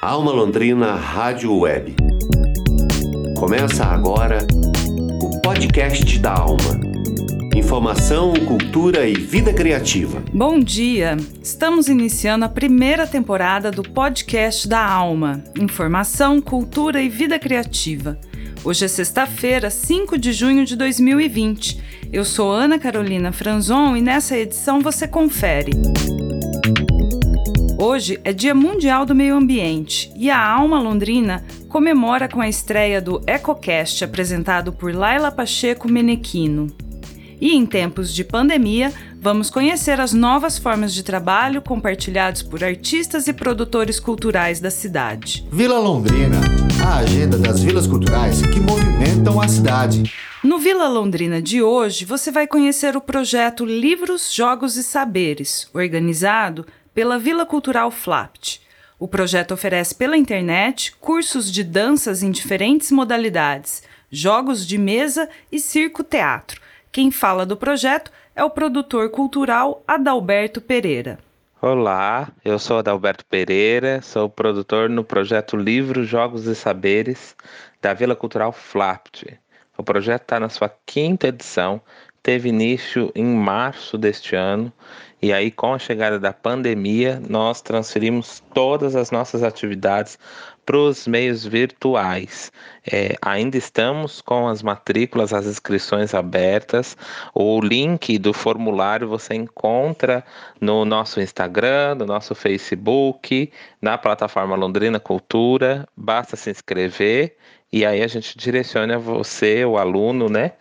Alma Londrina Rádio Web. Começa agora o podcast da Alma. Informação, cultura e vida criativa. Bom dia! Estamos iniciando a primeira temporada do podcast da Alma. Informação, cultura e vida criativa. Hoje é sexta-feira, 5 de junho de 2020. Eu sou Ana Carolina Franzon e nessa edição você confere. Hoje é Dia Mundial do Meio Ambiente e a Alma Londrina comemora com a estreia do EcoCast apresentado por Laila Pacheco Menequino. E em tempos de pandemia, vamos conhecer as novas formas de trabalho compartilhados por artistas e produtores culturais da cidade. Vila Londrina, a agenda das vilas culturais que movimentam a cidade. No Vila Londrina de hoje, você vai conhecer o projeto Livros, Jogos e Saberes, organizado pela Vila Cultural Flapt. O projeto oferece pela internet cursos de danças em diferentes modalidades, jogos de mesa e circo-teatro. Quem fala do projeto é o produtor cultural Adalberto Pereira. Olá, eu sou Adalberto Pereira, sou produtor no projeto Livros, Jogos e Saberes da Vila Cultural Flapt. O projeto está na sua quinta edição, teve início em março deste ano e aí, com a chegada da pandemia, nós transferimos todas as nossas atividades para os meios virtuais. É, ainda estamos com as matrículas, as inscrições abertas. O link do formulário você encontra no nosso Instagram, no nosso Facebook, na plataforma Londrina Cultura. Basta se inscrever e aí a gente direciona você, o aluno, né,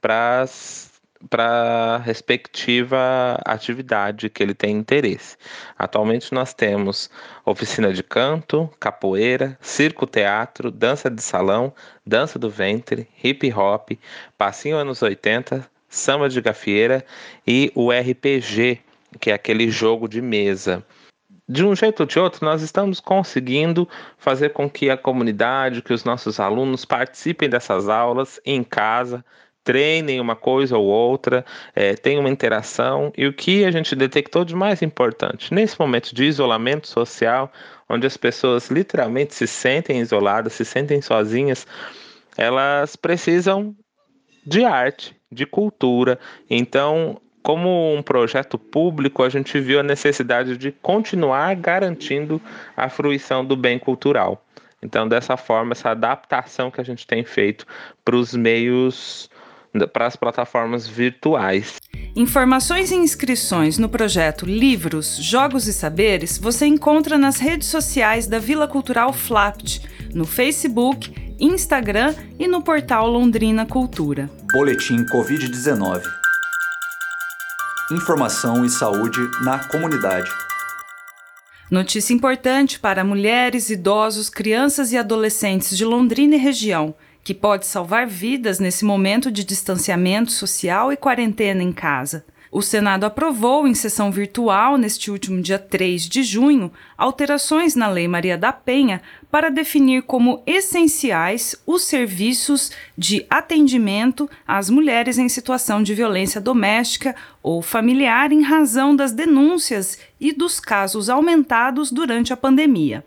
para as para a respectiva atividade que ele tem interesse. Atualmente nós temos oficina de canto, capoeira, circo-teatro, dança de salão, dança do ventre, hip hop, passinho anos 80, samba de gafieira e o RPG, que é aquele jogo de mesa de um jeito ou de outro, nós estamos conseguindo fazer com que a comunidade, que os nossos alunos participem dessas aulas em casa, treinem uma coisa ou outra, é, tenham uma interação. E o que a gente detectou de mais importante nesse momento de isolamento social, onde as pessoas literalmente se sentem isoladas, se sentem sozinhas, elas precisam de arte, de cultura. Então, como um projeto público, a gente viu a necessidade de continuar garantindo a fruição do bem cultural. Então, dessa forma, essa adaptação que a gente tem feito para os meios para as plataformas virtuais. Informações e inscrições no projeto Livros, Jogos e Saberes você encontra nas redes sociais da Vila Cultural Flapt, no Facebook, Instagram e no portal Londrina Cultura. Boletim Covid-19. Informação e saúde na comunidade. Notícia importante para mulheres, idosos, crianças e adolescentes de Londrina e região que pode salvar vidas nesse momento de distanciamento social e quarentena em casa. O Senado aprovou em sessão virtual, neste último dia 3 de junho, alterações na Lei Maria da Penha para definir como essenciais os serviços de atendimento às mulheres em situação de violência doméstica ou familiar em razão das denúncias e dos casos aumentados durante a pandemia.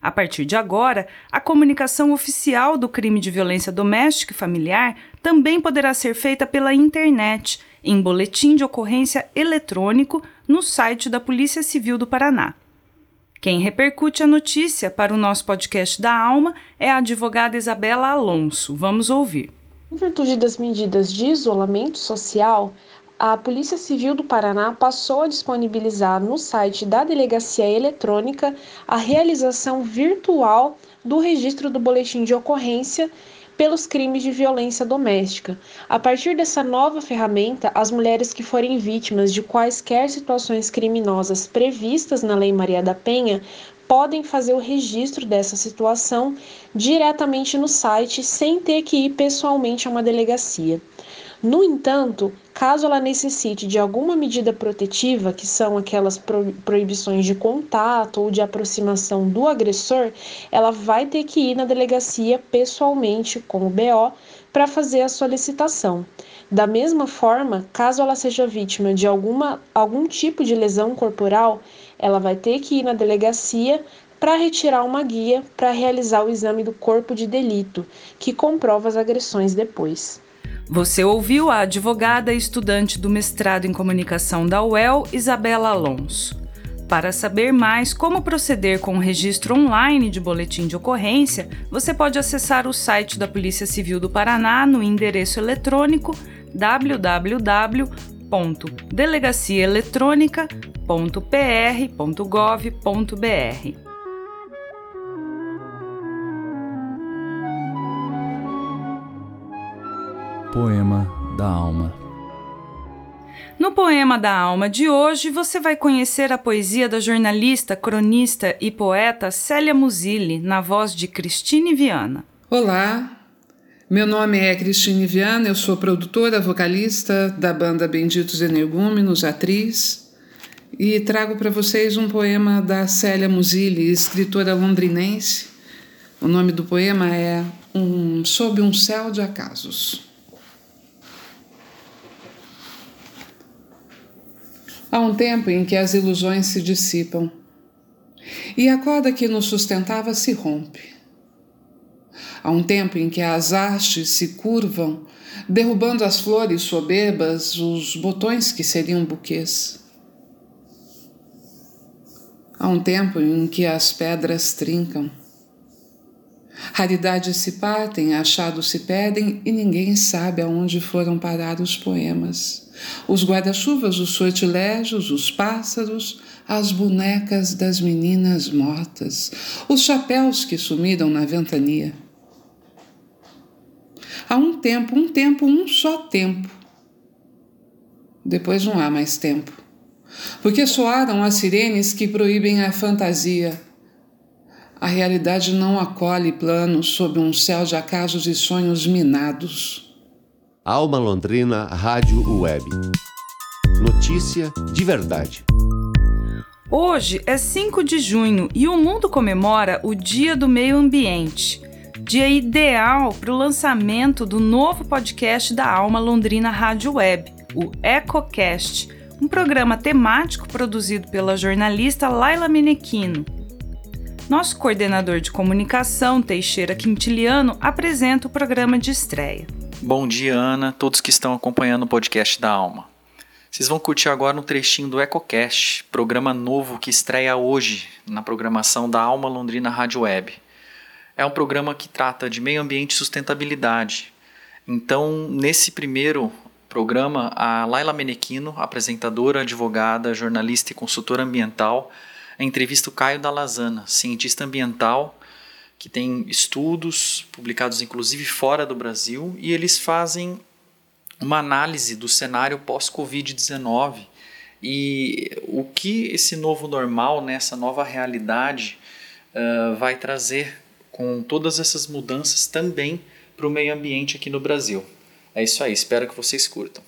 A partir de agora, a comunicação oficial do crime de violência doméstica e familiar também poderá ser feita pela internet, em boletim de ocorrência eletrônico no site da Polícia Civil do Paraná. Quem repercute a notícia para o nosso podcast da Alma é a advogada Isabela Alonso. Vamos ouvir. Em virtude das medidas de isolamento social, a Polícia Civil do Paraná passou a disponibilizar no site da Delegacia Eletrônica a realização virtual do registro do boletim de ocorrência pelos crimes de violência doméstica. A partir dessa nova ferramenta, as mulheres que forem vítimas de quaisquer situações criminosas previstas na Lei Maria da Penha podem fazer o registro dessa situação diretamente no site sem ter que ir pessoalmente a uma delegacia. No entanto, caso ela necessite de alguma medida protetiva, que são aquelas proibições de contato ou de aproximação do agressor, ela vai ter que ir na delegacia pessoalmente com o BO para fazer a solicitação. Da mesma forma, caso ela seja vítima de alguma, algum tipo de lesão corporal, ela vai ter que ir na delegacia para retirar uma guia para realizar o exame do corpo de delito, que comprova as agressões depois. Você ouviu a advogada e estudante do mestrado em comunicação da UEL, Isabela Alonso. Para saber mais como proceder com o registro online de boletim de ocorrência, você pode acessar o site da Polícia Civil do Paraná no endereço eletrônico www.delegaciaeletronica.pr.gov.br. Poema da Alma no Poema da Alma de hoje, você vai conhecer a poesia da jornalista, cronista e poeta Célia Musilli, na voz de Cristine Viana. Olá, meu nome é Cristine Viana, eu sou produtora, vocalista da banda Benditos Energúmenos, atriz, e trago para vocês um poema da Célia Musilli, escritora londrinense. O nome do poema é um, Sob um Céu de Acasos. Há um tempo em que as ilusões se dissipam e a corda que nos sustentava se rompe. Há um tempo em que as hastes se curvam, derrubando as flores soberbas, os botões que seriam buquês. Há um tempo em que as pedras trincam. Raridades se partem, achados se perdem e ninguém sabe aonde foram parar os poemas os guarda-chuvas, os sortilégios, os pássaros, as bonecas das meninas mortas, os chapéus que sumiram na ventania. Há um tempo, um tempo, um só tempo. Depois não há mais tempo. Porque soaram as sirenes que proíbem a fantasia. A realidade não acolhe planos sob um céu de acasos e sonhos minados. Alma Londrina Rádio Web. Notícia de verdade. Hoje é 5 de junho e o mundo comemora o Dia do Meio Ambiente. Dia ideal para o lançamento do novo podcast da Alma Londrina Rádio Web, o EcoCast, um programa temático produzido pela jornalista Laila Menequino. Nosso coordenador de comunicação, Teixeira Quintiliano, apresenta o programa de estreia. Bom dia, Ana, todos que estão acompanhando o podcast da Alma. Vocês vão curtir agora um trechinho do EcoCast, programa novo que estreia hoje na programação da Alma Londrina Rádio Web. É um programa que trata de meio ambiente e sustentabilidade. Então, nesse primeiro programa, a Laila Menequino, apresentadora, advogada, jornalista e consultora ambiental, entrevista o Caio Dalazana, cientista ambiental que tem estudos publicados inclusive fora do Brasil e eles fazem uma análise do cenário pós-Covid-19 e o que esse novo normal, nessa né, nova realidade, uh, vai trazer com todas essas mudanças também para o meio ambiente aqui no Brasil. É isso aí, espero que vocês curtam.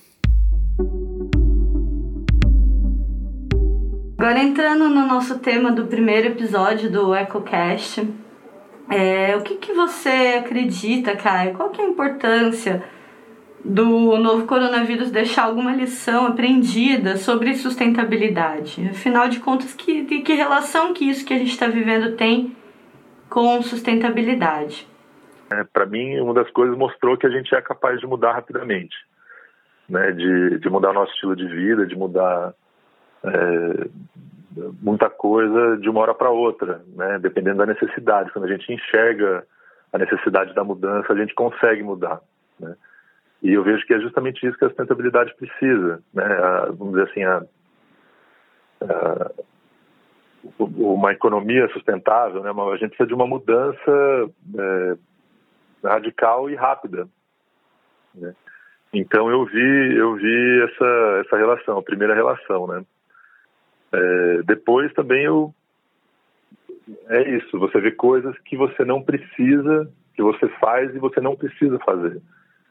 Agora entrando no nosso tema do primeiro episódio do EcoCast, é, o que, que você acredita, Caio? Qual que é a importância do novo coronavírus deixar alguma lição aprendida sobre sustentabilidade? Afinal de contas, que, de que relação que isso que a gente está vivendo tem com sustentabilidade? É, Para mim, uma das coisas mostrou que a gente é capaz de mudar rapidamente, né? de, de mudar nosso estilo de vida, de mudar é, muita coisa de uma hora para outra, né? Dependendo da necessidade. Quando a gente enxerga a necessidade da mudança, a gente consegue mudar, né? E eu vejo que é justamente isso que a sustentabilidade precisa, né? A, vamos dizer assim, a, a, uma economia sustentável, né? A gente precisa de uma mudança é, radical e rápida, né? Então eu vi eu vi essa essa relação, a primeira relação, né? É, depois também eu é isso, você vê coisas que você não precisa, que você faz e você não precisa fazer.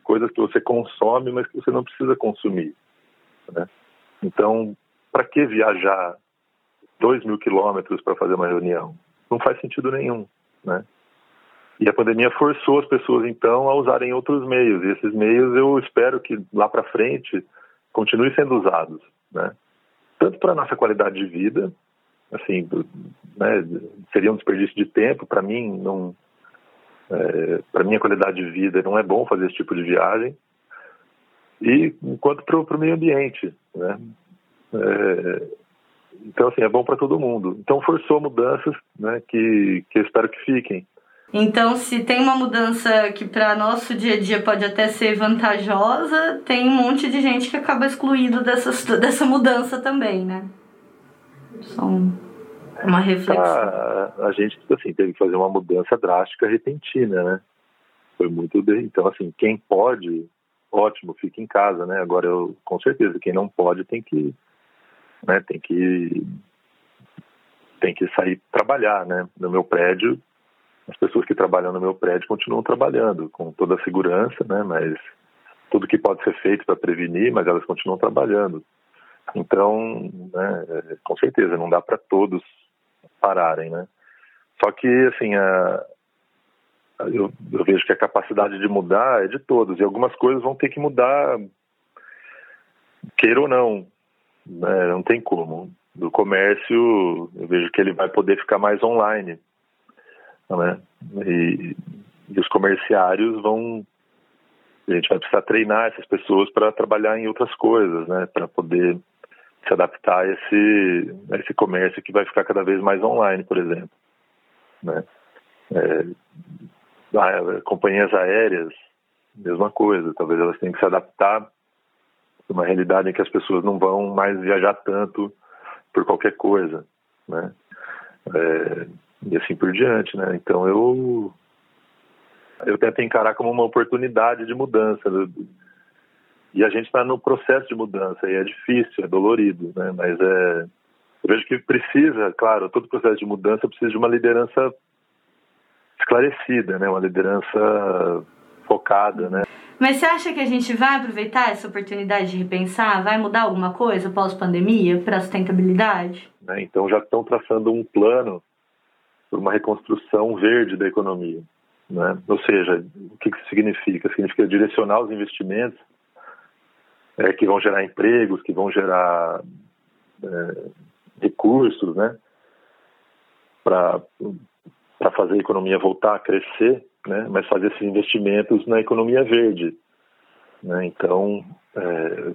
Coisas que você consome, mas que você não precisa consumir. Né? Então, para que viajar dois mil quilômetros para fazer uma reunião? Não faz sentido nenhum. Né? E a pandemia forçou as pessoas, então, a usarem outros meios. E esses meios eu espero que lá para frente continuem sendo usados. Né? Tanto para a nossa qualidade de vida, assim, né, seria um desperdício de tempo. Para mim, não, é, para minha qualidade de vida, não é bom fazer esse tipo de viagem. E enquanto para o meio ambiente, né? É, então, assim, é bom para todo mundo. Então, forçou mudanças né, que, que eu espero que fiquem. Então, se tem uma mudança que para nosso dia a dia pode até ser vantajosa, tem um monte de gente que acaba excluído dessas, dessa mudança também, né? Só uma reflexão. A, a gente assim, teve que fazer uma mudança drástica repentina, né? Foi muito. Então, assim, quem pode, ótimo, fica em casa, né? Agora, eu, com certeza, quem não pode tem que. Né, tem que tem que sair trabalhar, né? No meu prédio, as pessoas que trabalham no meu prédio continuam trabalhando com toda a segurança, né? Mas tudo que pode ser feito para prevenir, mas elas continuam trabalhando. Então, né, com certeza, não dá para todos pararem, né? Só que, assim, a, eu, eu, vejo que a capacidade de mudar é de todos, e algumas coisas vão ter que mudar, queira ou não, né? não tem como. Do comércio, eu vejo que ele vai poder ficar mais online, né? E, e os comerciários vão a gente vai precisar treinar essas pessoas para trabalhar em outras coisas, né? Para poder se adaptar a esse, a esse comércio que vai ficar cada vez mais online, por exemplo. Né? É, companhias aéreas, mesma coisa. Talvez elas tenham que se adaptar a uma realidade em que as pessoas não vão mais viajar tanto por qualquer coisa, né? É, e assim por diante, né? Então eu eu tento encarar como uma oportunidade de mudança. E a gente está no processo de mudança e é difícil, é dolorido, né? Mas é eu vejo que precisa, claro, todo processo de mudança precisa de uma liderança esclarecida, né? Uma liderança focada, né? Mas você acha que a gente vai aproveitar essa oportunidade de repensar? Vai mudar alguma coisa pós-pandemia para a sustentabilidade? Né? Então já estão traçando um plano por uma reconstrução verde da economia. Né? Ou seja, o que isso significa? Significa direcionar os investimentos é, que vão gerar empregos, que vão gerar é, recursos, né? Para fazer a economia voltar a crescer, né? Mas fazer esses investimentos na economia verde. Né? Então, é,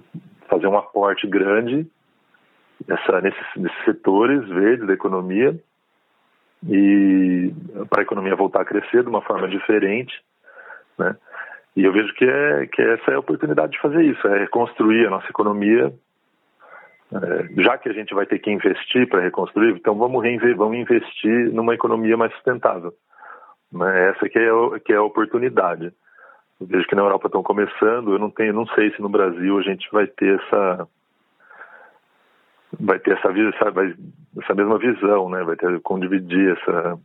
fazer um aporte grande nessa, nesses, nesses setores verdes da economia e para a economia voltar a crescer de uma forma diferente, né? E eu vejo que, é, que essa é a oportunidade de fazer isso, é reconstruir a nossa economia, é, já que a gente vai ter que investir para reconstruir, então vamos, vamos investir numa economia mais sustentável. Né? Essa que é, que é a oportunidade. Eu vejo que na Europa estão começando, eu não tenho, não sei se no Brasil a gente vai ter essa vai ter essa, essa, essa mesma visão, né? Vai ter como dividir essa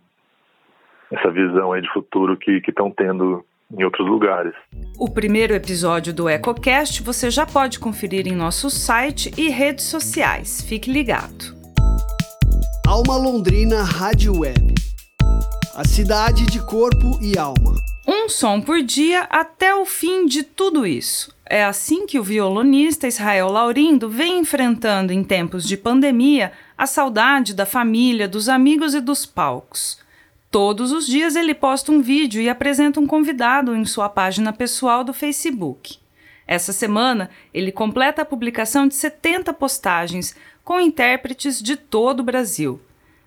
essa visão aí de futuro que estão tendo em outros lugares. O primeiro episódio do EcoCast você já pode conferir em nosso site e redes sociais. Fique ligado. Alma Londrina Rádio Web. A cidade de corpo e alma. Um som por dia até o fim de tudo isso. É assim que o violonista Israel Laurindo vem enfrentando em tempos de pandemia a saudade da família, dos amigos e dos palcos. Todos os dias ele posta um vídeo e apresenta um convidado em sua página pessoal do Facebook. Essa semana, ele completa a publicação de 70 postagens com intérpretes de todo o Brasil.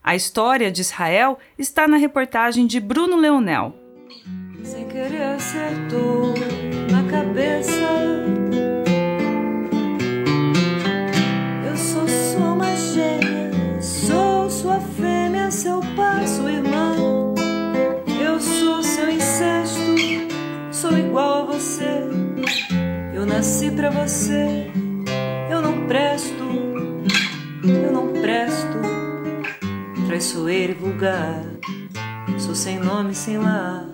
A história de Israel está na reportagem de Bruno Leonel. Sem querer acertou na cabeça. Eu sou sua gêmea, sou sua fêmea, seu passo irmão. Eu sou seu incesto, sou igual a você. Eu nasci pra você, eu não presto, eu não presto traiçoeiro e vulgar. Sou sem nome, sem lar.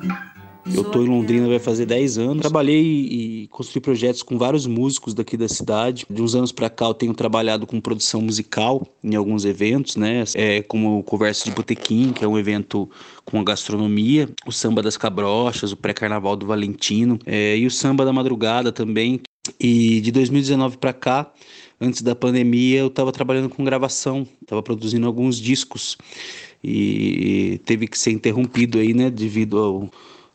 Eu tô em Londrina vai fazer 10 anos. Trabalhei e construí projetos com vários músicos daqui da cidade. De uns anos para cá eu tenho trabalhado com produção musical em alguns eventos, né? É, como o Converso de Botequim, que é um evento com a gastronomia, o Samba das Cabrochas, o Pré-Carnaval do Valentino, é, e o Samba da Madrugada também. E de 2019 para cá antes da pandemia, eu estava trabalhando com gravação, estava produzindo alguns discos e teve que ser interrompido aí, né, devido ao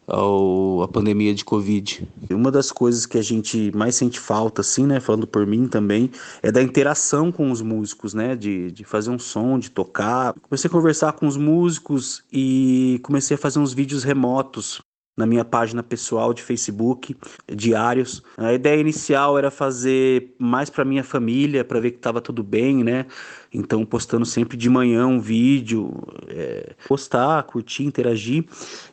ao, a pandemia de Covid. Uma das coisas que a gente mais sente falta, assim, né, falando por mim também, é da interação com os músicos, né, de, de fazer um som, de tocar. Comecei a conversar com os músicos e comecei a fazer uns vídeos remotos na minha página pessoal de Facebook, diários. A ideia inicial era fazer mais para minha família, para ver que estava tudo bem, né? Então, postando sempre de manhã um vídeo, é, postar, curtir, interagir.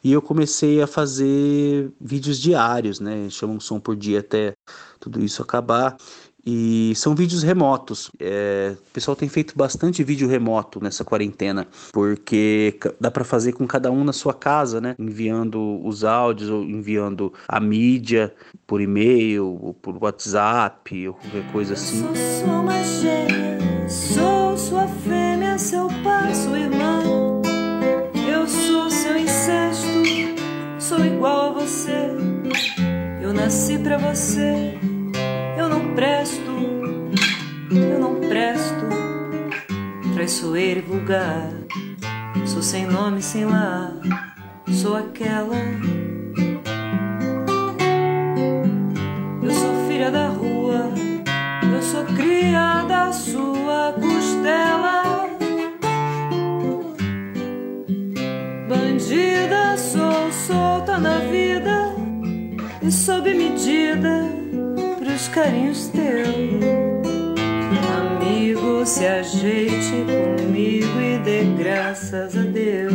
E eu comecei a fazer vídeos diários, né? Chama um som por dia até tudo isso acabar. E são vídeos remotos. É, o pessoal tem feito bastante vídeo remoto nessa quarentena, porque dá para fazer com cada um na sua casa, né? Enviando os áudios ou enviando a mídia por e-mail, ou por WhatsApp, ou qualquer coisa assim. Eu sou uma gêmea, sou sua fêmea, seu passo irmão. Eu sou seu incesto, sou igual a você. Eu nasci pra você presto, eu não presto, traiçoeira e vulgar. Sou sem nome, sem lar, sou aquela. Eu sou filha da rua, eu sou cria da sua costela. Bandida, sou solta na vida e sob medida pros carinhos teus. Amigo, se ajeite comigo e dê graças a Deus.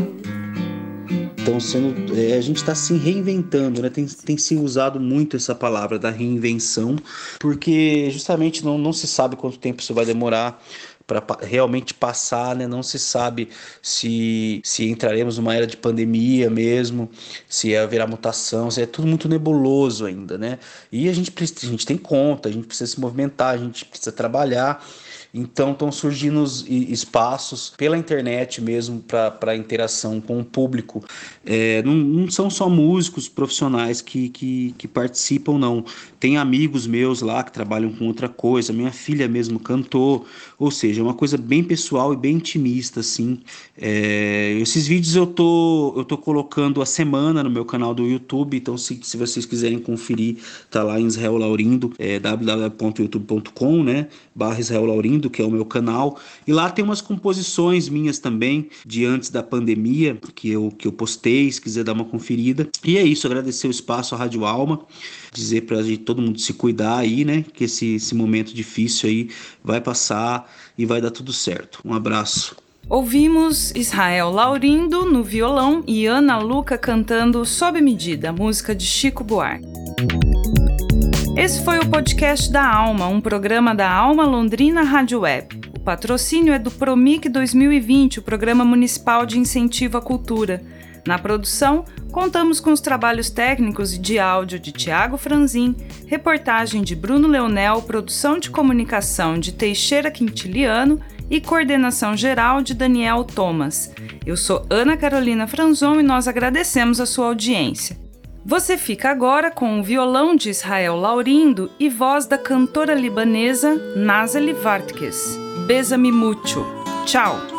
Então, sendo, é, a gente está se reinventando, né? Tem, tem se usado muito essa palavra da reinvenção, porque justamente não, não se sabe quanto tempo isso vai demorar para realmente passar, né? Não se sabe se, se entraremos numa era de pandemia mesmo, se haverá mutação, se é tudo muito nebuloso ainda, né? E a gente, a gente tem conta, a gente precisa se movimentar, a gente precisa trabalhar. Então estão surgindo espaços pela internet mesmo para interação com o público. É, não, não, são só músicos profissionais que, que, que, participam, não. Tem amigos meus lá que trabalham com outra coisa. Minha filha mesmo cantou. Ou seja, é uma coisa bem pessoal e bem intimista, assim. É, esses vídeos eu tô, eu tô colocando a semana no meu canal do YouTube. Então, se, se vocês quiserem conferir, tá lá em Israel Laurindo, é www.youtube.com, né? Barra Israel Laurindo, que é o meu canal. E lá tem umas composições minhas também, de antes da pandemia, que eu, que eu postei, se quiser dar uma conferida. E é isso, agradecer o espaço à Rádio Alma, dizer gente, todo mundo se cuidar aí, né? Que esse, esse momento difícil aí vai passar e vai dar tudo certo. Um abraço. Ouvimos Israel Laurindo no violão e Ana Luca cantando Sob Medida, música de Chico Buarque. Esse foi o podcast da Alma, um programa da Alma Londrina Rádio Web. O patrocínio é do Promic 2020, o Programa Municipal de Incentivo à Cultura. Na produção, contamos com os trabalhos técnicos e de áudio de Tiago Franzin, reportagem de Bruno Leonel, produção de comunicação de Teixeira Quintiliano e coordenação geral de Daniel Thomas. Eu sou Ana Carolina Franzon e nós agradecemos a sua audiência. Você fica agora com o violão de Israel Laurindo e voz da cantora libanesa Nazeli Vartkes. Besa-me mucho. Tchau!